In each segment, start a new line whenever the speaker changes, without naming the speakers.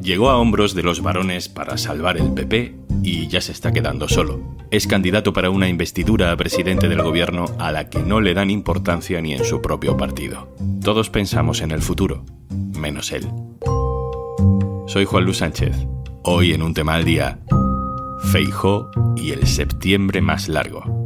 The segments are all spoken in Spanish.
Llegó a hombros de los varones para salvar el PP y ya se está quedando solo. Es candidato para una investidura a presidente del gobierno a la que no le dan importancia ni en su propio partido. Todos pensamos en el futuro, menos él. Soy Juan Luis Sánchez. Hoy en un tema al día, Feijó y el septiembre más largo.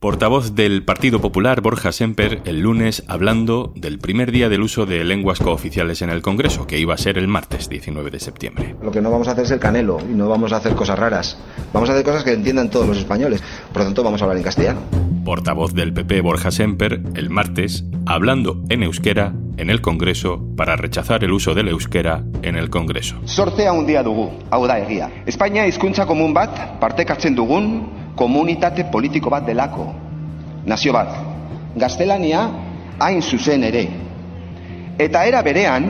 Portavoz del Partido Popular Borja Semper el lunes hablando del primer día del uso de lenguas cooficiales en el Congreso, que iba a ser el martes 19 de septiembre.
Lo que no vamos a hacer es el canelo y no vamos a hacer cosas raras. Vamos a hacer cosas que entiendan todos los españoles. Por lo tanto, vamos a hablar en castellano.
Portavoz del PP Borja Semper el martes hablando en euskera en el Congreso para rechazar el uso del euskera en el Congreso.
Sortea handia dugu, hau da egia. Espainia hizkuntza komun bat partekatzen dugun komunitate politiko bat delako. Nazio bat. Gaztelania hain zuzen ere. Eta era berean,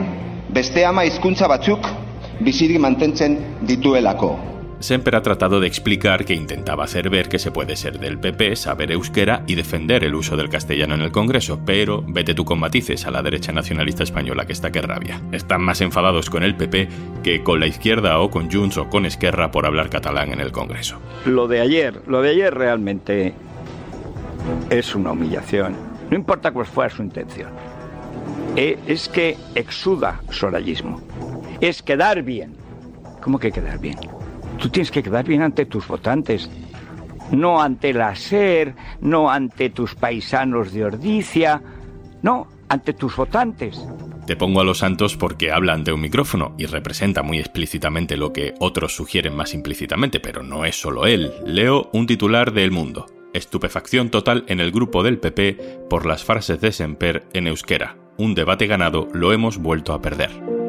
beste ama hizkuntza batzuk bizirik mantentzen dituelako.
Semper ha tratado de explicar que intentaba hacer ver que se puede ser del PP, saber euskera y defender el uso del castellano en el Congreso, pero vete tú con matices a la derecha nacionalista española que está que rabia. Están más enfadados con el PP que con la izquierda o con Junts o con Esquerra por hablar catalán en el Congreso.
Lo de ayer, lo de ayer realmente es una humillación. No importa cuál fuera su intención. Eh, es que exuda sorallismo. Es quedar bien. ¿Cómo que quedar bien? Tú tienes que quedar bien ante tus votantes, no ante la SER, no ante tus paisanos de Ordicia, no, ante tus votantes.
Te pongo a los santos porque hablan de un micrófono y representa muy explícitamente lo que otros sugieren más implícitamente, pero no es solo él. Leo un titular de El Mundo. Estupefacción total en el grupo del PP por las frases de Semper en euskera. Un debate ganado lo hemos vuelto a perder.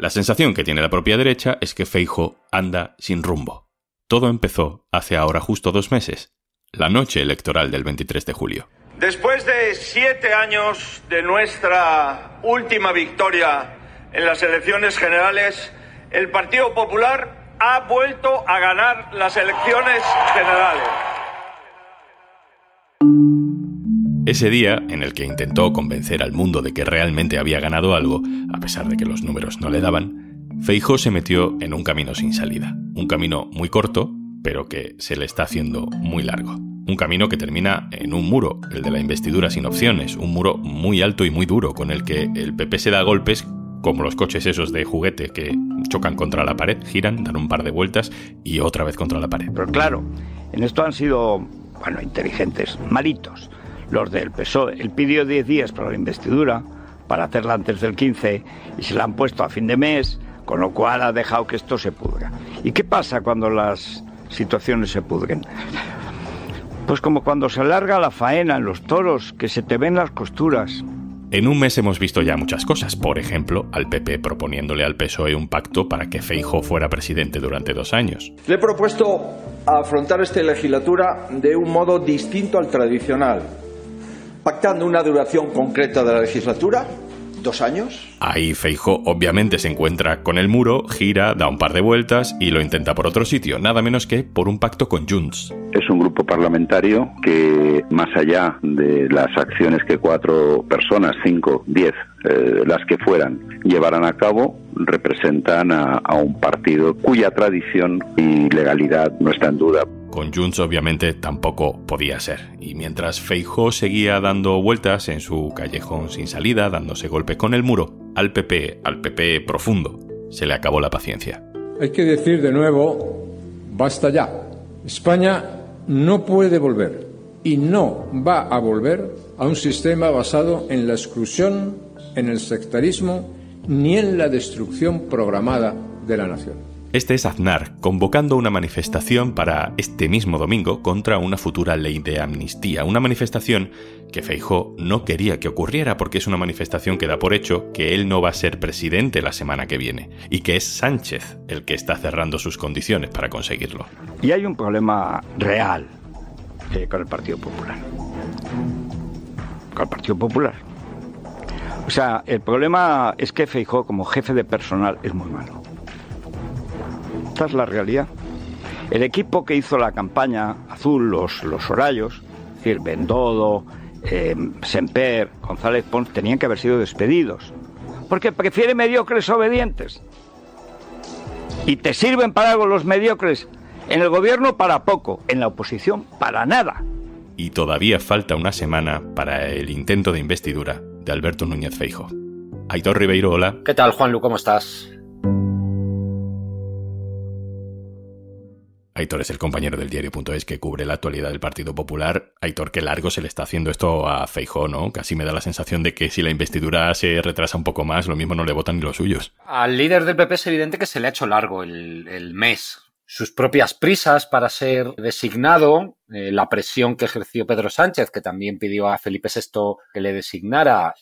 La sensación que tiene la propia derecha es que Feijo anda sin rumbo. Todo empezó hace ahora justo dos meses, la noche electoral del 23 de julio.
Después de siete años de nuestra última victoria en las elecciones generales, el Partido Popular ha vuelto a ganar las elecciones generales.
Ese día, en el que intentó convencer al mundo de que realmente había ganado algo, a pesar de que los números no le daban, Feijó se metió en un camino sin salida. Un camino muy corto, pero que se le está haciendo muy largo. Un camino que termina en un muro, el de la investidura sin opciones, un muro muy alto y muy duro, con el que el PP se da golpes como los coches esos de juguete que chocan contra la pared, giran, dan un par de vueltas y otra vez contra la pared.
Pero claro, en esto han sido, bueno, inteligentes, malitos los del PSOE. Él pidió 10 días para la investidura, para hacerla antes del 15, y se la han puesto a fin de mes, con lo cual ha dejado que esto se pudra. ¿Y qué pasa cuando las situaciones se pudren? Pues como cuando se alarga la faena en los toros, que se te ven las costuras.
En un mes hemos visto ya muchas cosas, por ejemplo, al PP proponiéndole al PSOE un pacto para que Feijo fuera presidente durante dos años.
Le he propuesto afrontar esta legislatura de un modo distinto al tradicional, pactando una duración concreta de la legislatura, dos años.
Ahí Feijo obviamente se encuentra con el muro, gira, da un par de vueltas y lo intenta por otro sitio, nada menos que por un pacto con Junts.
Es un grupo parlamentario que, más allá de las acciones que cuatro personas, cinco, diez, eh, las que fueran, llevaran a cabo, representan a, a un partido cuya tradición y legalidad no está en duda.
Con Junts obviamente tampoco podía ser. Y mientras Feijó seguía dando vueltas en su callejón sin salida, dándose golpes con el muro, al PP, al PP profundo, se le acabó la paciencia.
Hay que decir de nuevo, basta ya. España no puede volver y no va a volver a un sistema basado en la exclusión, en el sectarismo ni en la destrucción programada de la nación.
Este es Aznar, convocando una manifestación para este mismo domingo contra una futura ley de amnistía. Una manifestación que Feijó no quería que ocurriera porque es una manifestación que da por hecho que él no va a ser presidente la semana que viene y que es Sánchez el que está cerrando sus condiciones para conseguirlo.
Y hay un problema real eh, con el Partido Popular. Con el Partido Popular. O sea, el problema es que Feijó como jefe de personal es muy malo es la realidad. El equipo que hizo la campaña azul, los, los Horayos, es decir, Bendodo, eh, Semper, González Pons, tenían que haber sido despedidos. Porque prefiere mediocres obedientes. Y te sirven para algo los mediocres. En el gobierno para poco, en la oposición para nada.
Y todavía falta una semana para el intento de investidura de Alberto Núñez Feijo. Aitor Ribeiro, hola.
¿Qué tal, Juanlu? ¿Cómo estás?
Aitor es el compañero del diario.es que cubre la actualidad del Partido Popular. Aitor, qué largo se le está haciendo esto a Feijó, ¿no? Casi me da la sensación de que si la investidura se retrasa un poco más, lo mismo no le votan ni los suyos.
Al líder del PP es evidente que se le ha hecho largo el, mes. Sus propias prisas para ser designado, eh, la presión que ejerció Pedro Sánchez, que también pidió a Felipe VI que le designara,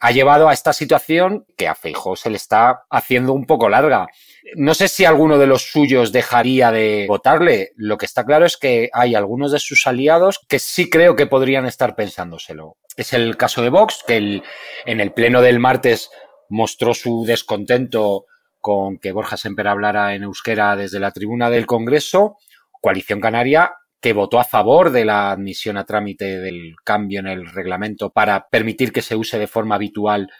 ha llevado a esta situación que a Feijó se le está haciendo un poco larga. No sé si alguno de los suyos dejaría de votarle. Lo que está claro es que hay algunos de sus aliados que sí creo que podrían estar pensándoselo. Es el caso de Vox, que en el pleno del martes mostró su descontento con que Borja Semper hablara en euskera desde la tribuna del Congreso. Coalición Canaria que votó a favor de la admisión a trámite del cambio en el reglamento para permitir que se use de forma habitual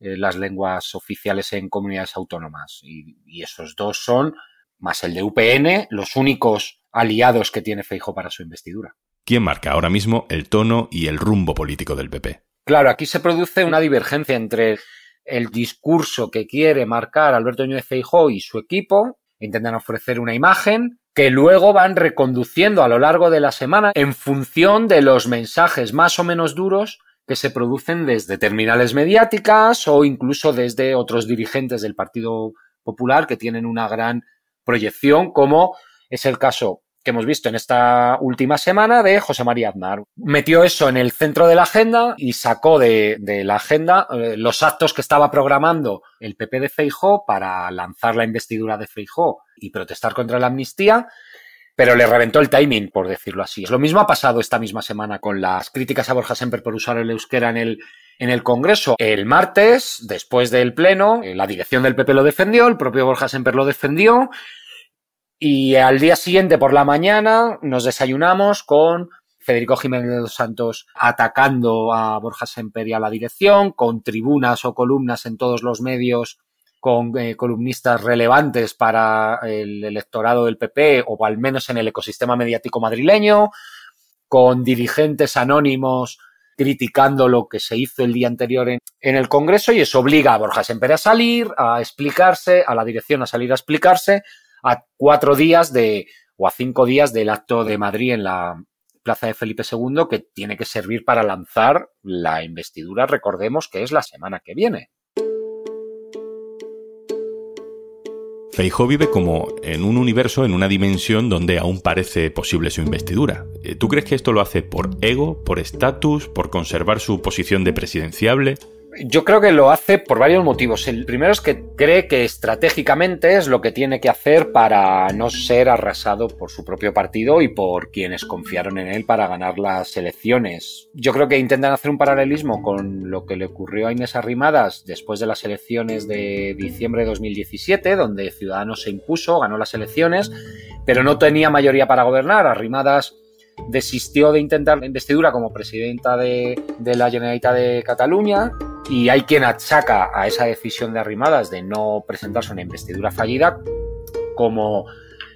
eh, las lenguas oficiales en comunidades autónomas. Y, esos dos son, más el de UPN, los únicos aliados que tiene Feijo para su investidura.
¿Quién marca ahora mismo el tono y el rumbo político del PP?
Claro, aquí se produce una divergencia entre el discurso que quiere marcar Alberto Núñez Feijóo y su equipo, intentan ofrecer una imagen que luego van reconduciendo a lo largo de la semana en función de los mensajes más o menos duros que se producen desde terminales mediáticas o incluso desde otros dirigentes del Partido Popular que tienen una gran proyección, como es el caso que hemos visto en esta última semana de José María Aznar. Metió eso en el centro de la agenda y sacó de, la agenda eh, los actos que estaba programando el PP de Feijó para lanzar la investidura de Feijó y protestar contra la amnistía, pero le reventó el timing, por decirlo así. Lo mismo ha pasado esta misma semana con las críticas a Borja Semper por usar el euskera en el, en el Congreso. El martes, después del Pleno, eh, la dirección del PP lo defendió, el propio Borja Semper lo defendió, y al día siguiente por la mañana nos desayunamos con Federico Jiménez de dos Santos atacando a Borja Semper y a la dirección, con tribunas o columnas en todos los medios, con eh, columnistas relevantes para el electorado del PP o al menos en el ecosistema mediático madrileño, con dirigentes anónimos criticando lo que se hizo el día anterior en, el Congreso y eso obliga a Borja Semper a salir, a explicarse, a la dirección a salir a explicarse a cuatro días de, o a cinco días del acto de Madrid en la Plaza de Felipe II, que tiene que servir para lanzar la investidura, recordemos que es la semana que viene.
Feijó vive como en un universo, en una dimensión donde aún parece posible su investidura. Eh, ¿Tú crees que esto lo hace por ego, por estatus, por conservar su posición de presidenciable?
Yo creo que lo hace por varios motivos. El primero es que cree que estratégicamente es lo que tiene que hacer para no ser arrasado por su propio partido y por quienes confiaron en él para ganar las elecciones. Yo creo que intentan hacer un paralelismo con lo que le ocurrió a Inés Arrimadas después de las elecciones de diciembre de 2017, donde Ciudadanos se impuso, ganó las elecciones, pero no tenía mayoría para gobernar. Arrimadas desistió de intentar la investidura como presidenta de, la Generalitat de Cataluña y hay quien achaca a esa decisión de Arrimadas de no presentarse una investidura fallida como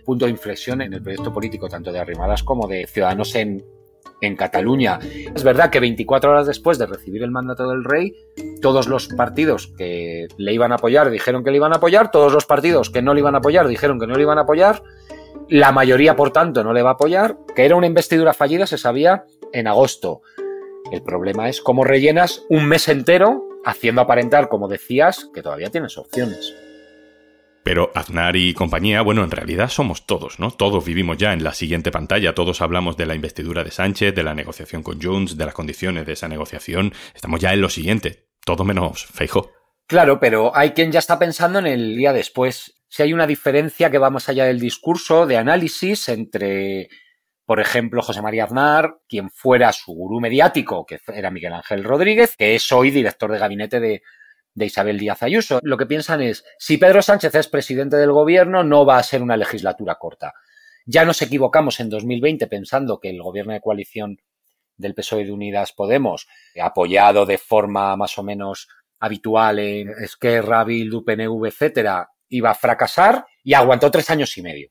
punto de inflexión en el proyecto político tanto de Arrimadas como de Ciudadanos en, en Cataluña. Es verdad que 24 horas después de recibir el mandato del rey, todos los partidos que le iban a apoyar dijeron que le iban a apoyar, todos los partidos que no le iban a apoyar dijeron que no le iban a apoyar, la mayoría, por tanto, no le va a apoyar, que era una investidura fallida se sabía en agosto. El problema es cómo rellenas un mes entero haciendo aparentar, como decías, que todavía tienes opciones.
Pero Aznar y compañía, bueno, en realidad somos todos, ¿no? Todos vivimos ya en la siguiente pantalla, todos hablamos de la investidura de Sánchez, de la negociación con Junts, de las condiciones de esa negociación. Estamos ya en lo siguiente, todo menos Feijo.
Claro, pero hay quien ya está pensando en el día después. Si hay una diferencia que va más allá del discurso, de análisis entre, por ejemplo, José María Aznar, quien fuera su gurú mediático, que era Miguel Ángel Rodríguez, que es hoy director de gabinete de, Isabel Díaz Ayuso. Lo que piensan es, si Pedro Sánchez es presidente del gobierno, no va a ser una legislatura corta. Ya nos equivocamos en 2020 pensando que el gobierno de coalición del PSOE de Unidas Podemos, apoyado de forma más o menos habitual en Esquerra, Bildu, PNV, etcétera, iba a fracasar y aguantó tres años y medio.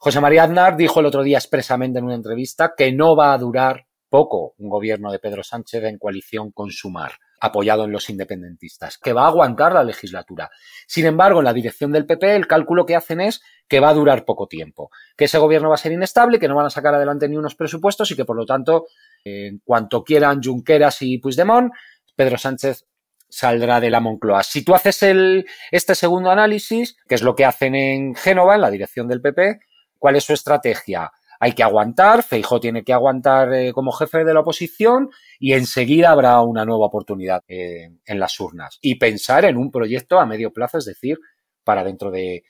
José María Aznar dijo el otro día expresamente en una entrevista que no va a durar poco un gobierno de Pedro Sánchez en coalición con Sumar apoyado en los independentistas, que va a aguantar la legislatura. Sin embargo, en la dirección del PP, el cálculo que hacen es que va a durar poco tiempo, que ese gobierno va a ser inestable, que no van a sacar adelante ni unos presupuestos y que, por lo tanto, en cuanto quieran Junqueras y Puigdemont, Pedro Sánchez saldrá de la Moncloa. Si tú haces el, este segundo análisis, que es lo que hacen en Génova, en la dirección del PP, ¿cuál es su estrategia? hay que aguantar, Feijó tiene que aguantar eh, como jefe de la oposición y enseguida habrá una nueva oportunidad eh, en las urnas. Y pensar en un proyecto a medio plazo, es decir, para dentro de,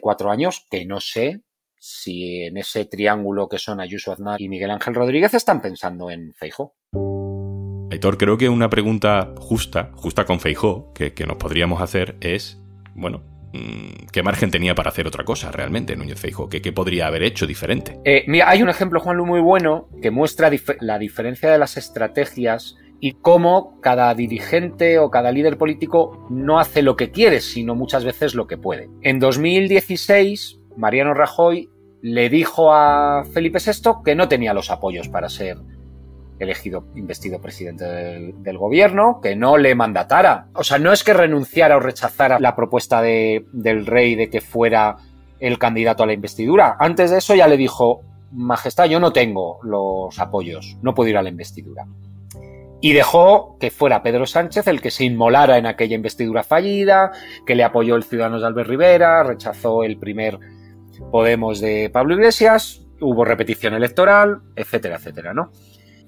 cuatro años, que no sé si en ese triángulo que son Ayuso Aznar y Miguel Ángel Rodríguez están pensando en Feijó.
Aitor, creo que una pregunta justa, justa con Feijó, que, nos podríamos hacer es, bueno, ¿Qué margen tenía para hacer otra cosa realmente Núñez Feijo? ¿Qué, podría haber hecho diferente?
Eh, mira, hay un ejemplo, Juanlu, muy bueno que muestra la diferencia de las estrategias y cómo cada dirigente o cada líder político no hace lo que quiere, sino muchas veces lo que puede. En 2016, Mariano Rajoy le dijo a Felipe VI que no tenía los apoyos para ser elegido, investido presidente del, gobierno, que no le mandatara. O sea, no es que renunciara o rechazara la propuesta de, del rey de que fuera el candidato a la investidura. Antes de eso ya le dijo, Majestad, yo no tengo los apoyos, no puedo ir a la investidura. Y dejó que fuera Pedro Sánchez el que se inmolara en aquella investidura fallida, que le apoyó el Ciudadanos de Albert Rivera, rechazó el primer Podemos de Pablo Iglesias, hubo repetición electoral, etcétera, etcétera, ¿no?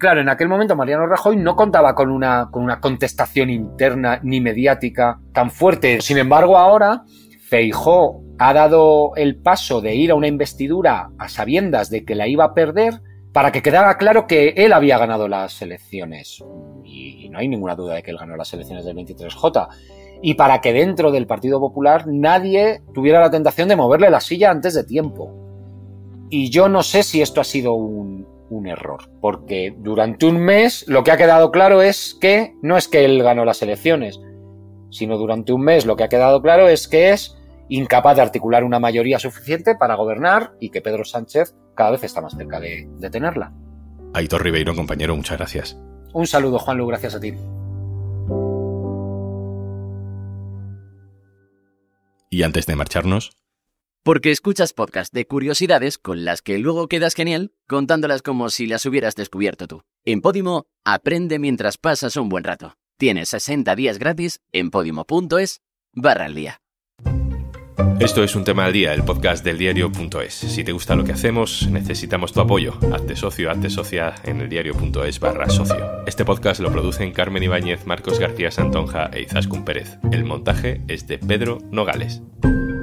Claro, en aquel momento Mariano Rajoy no contaba con una, con una contestación interna ni mediática tan fuerte. Sin embargo, ahora Feijó ha dado el paso de ir a una investidura a sabiendas de que la iba a perder para que quedara claro que él había ganado las elecciones. Y no hay ninguna duda de que él ganó las elecciones del 23J. Y para que dentro del Partido Popular nadie tuviera la tentación de moverle la silla antes de tiempo. Y yo no sé si esto ha sido un, un error, porque durante un mes lo que ha quedado claro es que no es que él ganó las elecciones, sino durante un mes lo que ha quedado claro es que es incapaz de articular una mayoría suficiente para gobernar y que Pedro Sánchez cada vez está más cerca de, tenerla.
Aitor Ribeiro, compañero, muchas gracias.
Un saludo, Juanlu, gracias a ti.
Y antes de marcharnos,
porque escuchas podcast de curiosidades con las que luego quedas genial contándolas como si las hubieras descubierto tú. En Podimo, aprende mientras pasas un buen rato. Tienes 60 días gratis en podimo.es barra al día.
Esto es un tema al día, el podcast del diario.es. Si te gusta lo que hacemos, necesitamos tu apoyo. Hazte socio, hazte socia en el diario.es barra socio. Este podcast lo producen Carmen Ibáñez, Marcos García Santonja e Izaskun Pérez. El montaje es de Pedro Nogales.